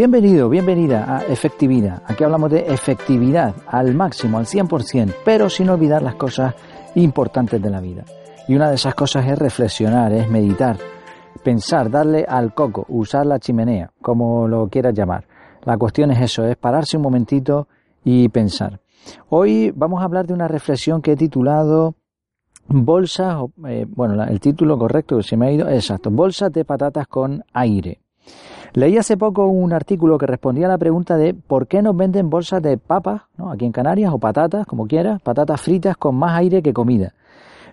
Bienvenido, bienvenida a Efectividad. Aquí hablamos de efectividad al máximo, al 100%, pero sin olvidar las cosas importantes de la vida. Y una de esas cosas es reflexionar, es meditar, pensar, darle al coco, usar la chimenea, como lo quieras llamar. La cuestión es eso, es pararse un momentito y pensar. Hoy vamos a hablar de una reflexión que he titulado Bolsas, eh, bueno, el título correcto que se me ha ido, exacto, Bolsas de patatas con aire. Leí hace poco un artículo que respondía a la pregunta de por qué nos venden bolsas de papas, ¿no? aquí en Canarias, o patatas, como quieras, patatas fritas con más aire que comida.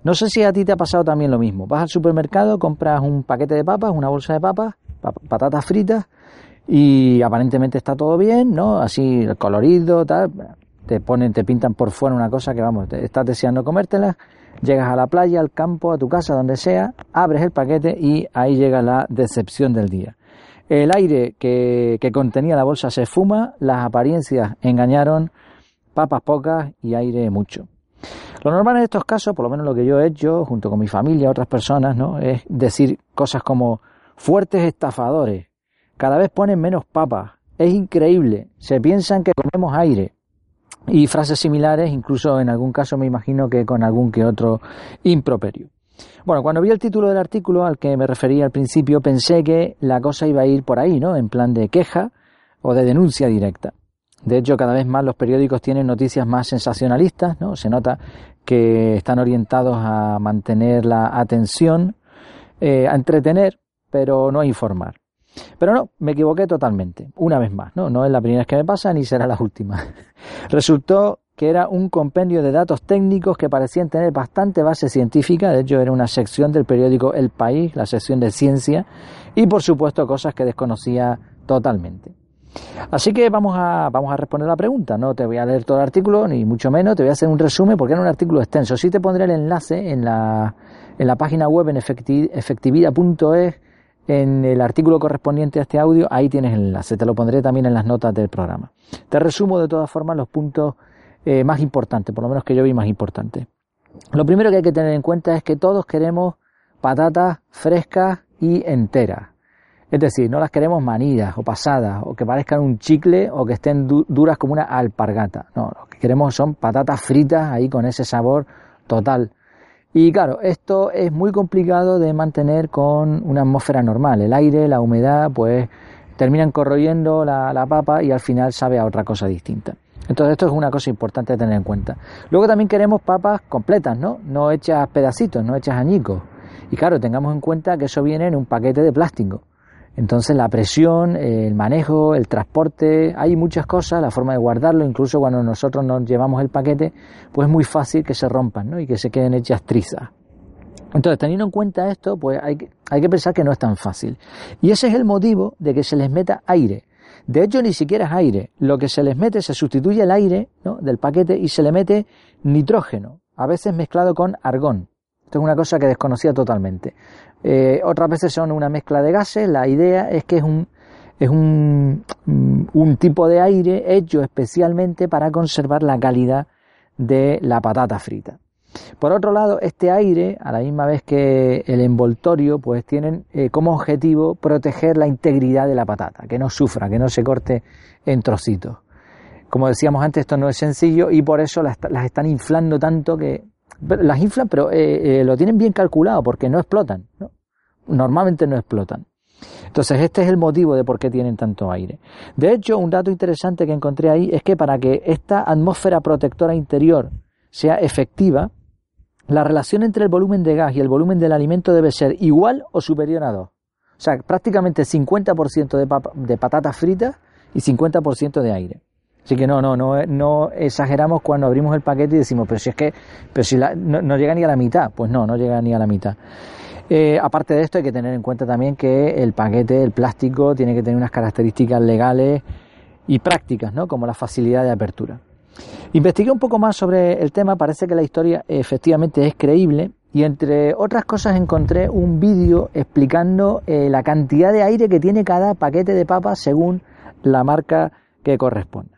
No sé si a ti te ha pasado también lo mismo. Vas al supermercado, compras un paquete de papas, una bolsa de papas, patatas fritas, y aparentemente está todo bien, ¿no? Así colorido, tal. Te ponen, te pintan por fuera una cosa que vamos, estás deseando comértela. Llegas a la playa, al campo, a tu casa, donde sea, abres el paquete y ahí llega la decepción del día. El aire que, contenía la bolsa se fuma, las apariencias engañaron, papas pocas y aire mucho. Lo normal en estos casos, por lo menos lo que yo he hecho, junto con mi familia, otras personas, ¿no? es decir cosas como fuertes estafadores, cada vez ponen menos papas, es increíble, se piensan que comemos aire. Y frases similares, incluso en algún caso me imagino que con algún que otro improperio. Bueno, cuando vi el título del artículo al que me refería al principio, pensé que la cosa iba a ir por ahí, ¿no? En plan de queja o de denuncia directa. De hecho, cada vez más los periódicos tienen noticias más sensacionalistas, ¿no? Se nota que están orientados a mantener la atención, eh, a entretener, pero no a informar. Pero no, me equivoqué totalmente, una vez más, ¿no? No es la primera vez que me pasa ni será la última. Resultó que era un compendio de datos técnicos que parecían tener bastante base científica, de hecho era una sección del periódico El País, la sección de ciencia, y por supuesto cosas que desconocía totalmente. Así que vamos a, vamos a responder la pregunta. No te voy a leer todo el artículo, ni mucho menos, te voy a hacer un resumen porque era un artículo extenso. Sí te pondré el enlace en la, en la página web en efectividad.es, en el artículo correspondiente a este audio, ahí tienes el enlace. Te lo pondré también en las notas del programa. Te resumo de todas formas los puntos eh, más importantes, por lo menos que yo vi más importantes. Lo primero que hay que tener en cuenta es que todos queremos patatas frescas y enteras es decir, no las queremos manidas o pasadas o que parezcan un chicle o que estén duras como una alpargata. No, lo que queremos son patatas fritas ahí con ese sabor total. Y claro, esto es muy complicado de mantener con una atmósfera normal. El aire, la humedad, pues terminan corroyendo la papa y al final sabe a otra cosa distinta. Entonces esto es una cosa importante de tener en cuenta. Luego también queremos papas completas, ¿no? No hechas pedacitos, no hechas añicos. Y claro, tengamos en cuenta que eso viene en un paquete de plástico. Entonces la presión, el manejo, el transporte, hay muchas cosas, la forma de guardarlo, incluso cuando nosotros nos llevamos el paquete, pues es muy fácil que se rompan ¿no? y que se queden hechas trizas. Entonces, teniendo en cuenta esto, pues hay hay que pensar que no es tan fácil. Y ese es el motivo de que se les meta aire. De hecho, ni siquiera es aire. Lo que se les mete, se sustituye el aire del paquete y se le mete nitrógeno, a veces mezclado con argón. Esto es una cosa que desconocía totalmente. Eh, otras veces son una mezcla de gases. La idea es que es mm, un tipo de aire hecho especialmente para conservar la calidad de la patata frita. Por otro lado, este aire, a la misma vez que el envoltorio, pues tienen eh, como objetivo proteger la integridad de la patata, que no sufra, que no se corte en trocitos. Como decíamos antes, esto no es sencillo y por eso las, están inflando tanto que las inflan, pero eh, eh, lo tienen bien calculado porque no explotan. ¿no? Normalmente no explotan. Entonces, este es el motivo de por qué tienen tanto aire. De hecho, un dato interesante que encontré ahí es que para que esta atmósfera protectora interior sea efectiva, la relación entre el volumen de gas y el volumen del alimento debe ser igual o superior a 2. O sea, prácticamente 50% de, de patatas fritas y 50% de aire. Así que no, no, no, exageramos cuando abrimos el paquete y decimos, pero si es que, pero si no, llega ni a la mitad, pues no, no llega ni a la mitad. Eh, aparte de esto hay que tener en cuenta también que el paquete, el plástico, tiene que tener unas características legales y prácticas, ¿no? Como la facilidad de apertura. Investigué un poco más sobre el tema, parece que la historia efectivamente es creíble y entre otras cosas encontré un vídeo explicando eh, la cantidad de aire que tiene cada paquete de papas según la marca que corresponde.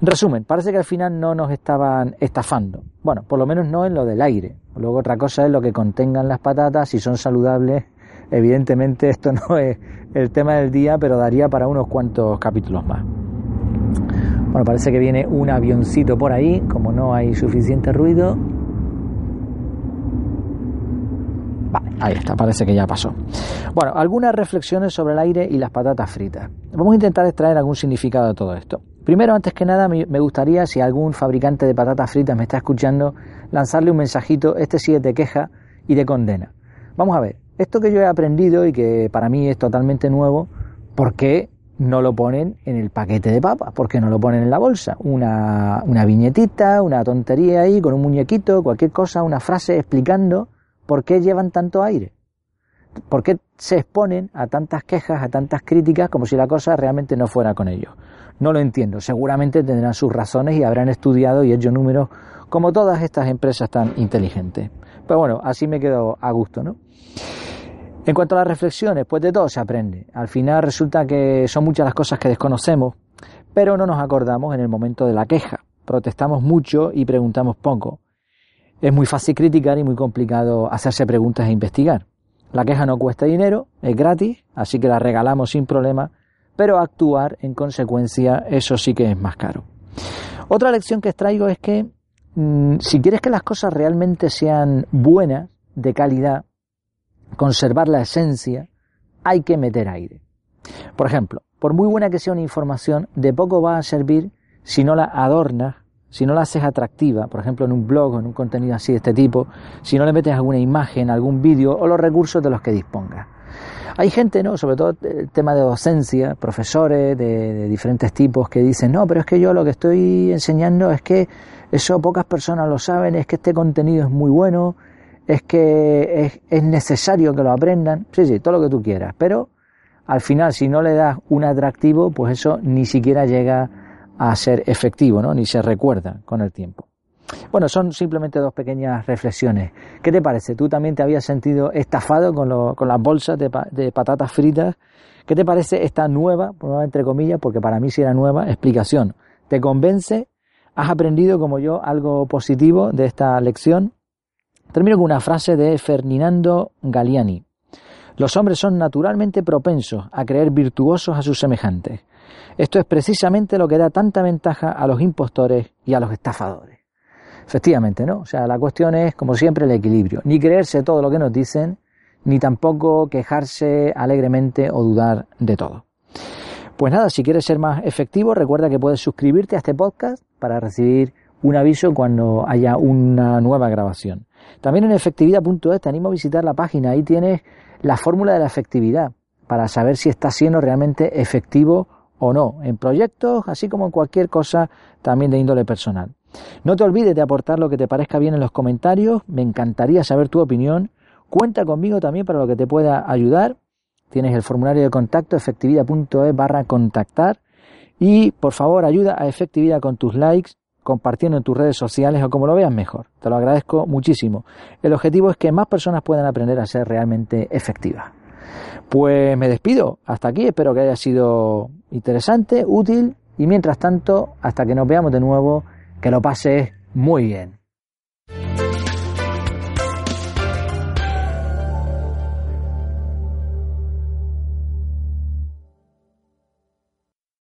En resumen, parece que al final no nos estaban estafando. Bueno, por lo menos no en lo del aire. Luego otra cosa es lo que contengan las patatas, si son saludables, evidentemente esto no es el tema del día, pero daría para unos cuantos capítulos más. Bueno, parece que viene un avioncito por ahí, como no hay suficiente ruido. Vale, ahí está, parece que ya pasó. Bueno, algunas reflexiones sobre el aire y las patatas fritas. Vamos a intentar extraer algún significado de todo esto. Primero, antes que nada, me gustaría, si algún fabricante de patatas fritas me está escuchando, lanzarle un mensajito, este sí es de queja y de condena. Vamos a ver, esto que yo he aprendido y que para mí es totalmente nuevo, ¿por qué no lo ponen en el paquete de papas? ¿Por qué no lo ponen en la bolsa? Una, una viñetita, una tontería ahí con un muñequito, cualquier cosa, una frase explicando por qué llevan tanto aire. ¿Por qué se exponen a tantas quejas, a tantas críticas, como si la cosa realmente no fuera con ellos? No lo entiendo. Seguramente tendrán sus razones y habrán estudiado y hecho números como todas estas empresas tan inteligentes. Pero bueno, así me quedo a gusto, ¿no? En cuanto a las reflexiones, pues de todo se aprende. Al final resulta que son muchas las cosas que desconocemos, pero no nos acordamos en el momento de la queja. Protestamos mucho y preguntamos poco. Es muy fácil criticar y muy complicado hacerse preguntas e investigar. La queja no cuesta dinero, es gratis, así que la regalamos sin problema, pero actuar en consecuencia, eso sí que es más caro. Otra lección que extraigo es que mm, si quieres que las cosas realmente sean buenas, de calidad, conservar la esencia, hay que meter aire. Por ejemplo, por muy buena que sea una información, de poco va a servir si no la adornas, si no la haces atractiva, por ejemplo en un blog o en un contenido así de este tipo, si no le metes alguna imagen, algún vídeo o los recursos de los que dispongas. Hay gente, ¿no? Sobre todo el tema de docencia, profesores de, de, diferentes tipos que dicen, no, pero es que yo lo que estoy enseñando es que eso pocas personas lo saben, es que este contenido es muy bueno, es que es, necesario que lo aprendan, sí, sí, todo lo que tú quieras, pero al final si no le das un atractivo, pues eso ni siquiera llega a ser efectivo, ¿no? Ni se recuerda con el tiempo. Bueno, son simplemente dos pequeñas reflexiones. ¿Qué te parece? ¿Tú también te habías sentido estafado con, con las bolsas de, de, patatas fritas? ¿Qué te parece esta nueva, entre comillas, porque para mí sí era nueva, explicación? ¿Te convence? ¿Has aprendido como yo algo positivo de esta lección? Termino con una frase de Ferdinando Galliani. Los hombres son naturalmente propensos a creer virtuosos a sus semejantes. Esto es precisamente lo que da tanta ventaja a los impostores y a los estafadores. Efectivamente, ¿no? O sea, la cuestión es, como siempre, el equilibrio. Ni creerse todo lo que nos dicen, ni tampoco quejarse alegremente o dudar de todo. Pues nada, si quieres ser más efectivo, recuerda que puedes suscribirte a este podcast para recibir un aviso cuando haya una nueva grabación. También en efectividad.es te animo a visitar la página, ahí tienes la fórmula de la efectividad para saber si está siendo realmente efectivo o no, en proyectos, así como en cualquier cosa también de índole personal. No te olvides de aportar lo que te parezca bien en los comentarios, me encantaría saber tu opinión. Cuenta conmigo también para lo que te pueda ayudar. Tienes el formulario de contacto efectividad.es barra contactar y por favor ayuda a efectividad con tus likes compartiendo en tus redes sociales o como lo veas mejor. Te lo agradezco muchísimo. El objetivo es que más personas puedan aprender a ser realmente efectivas. Pues me despido. Hasta aquí. Espero que haya sido interesante, útil y mientras tanto, hasta que nos veamos de nuevo, que lo pases muy bien.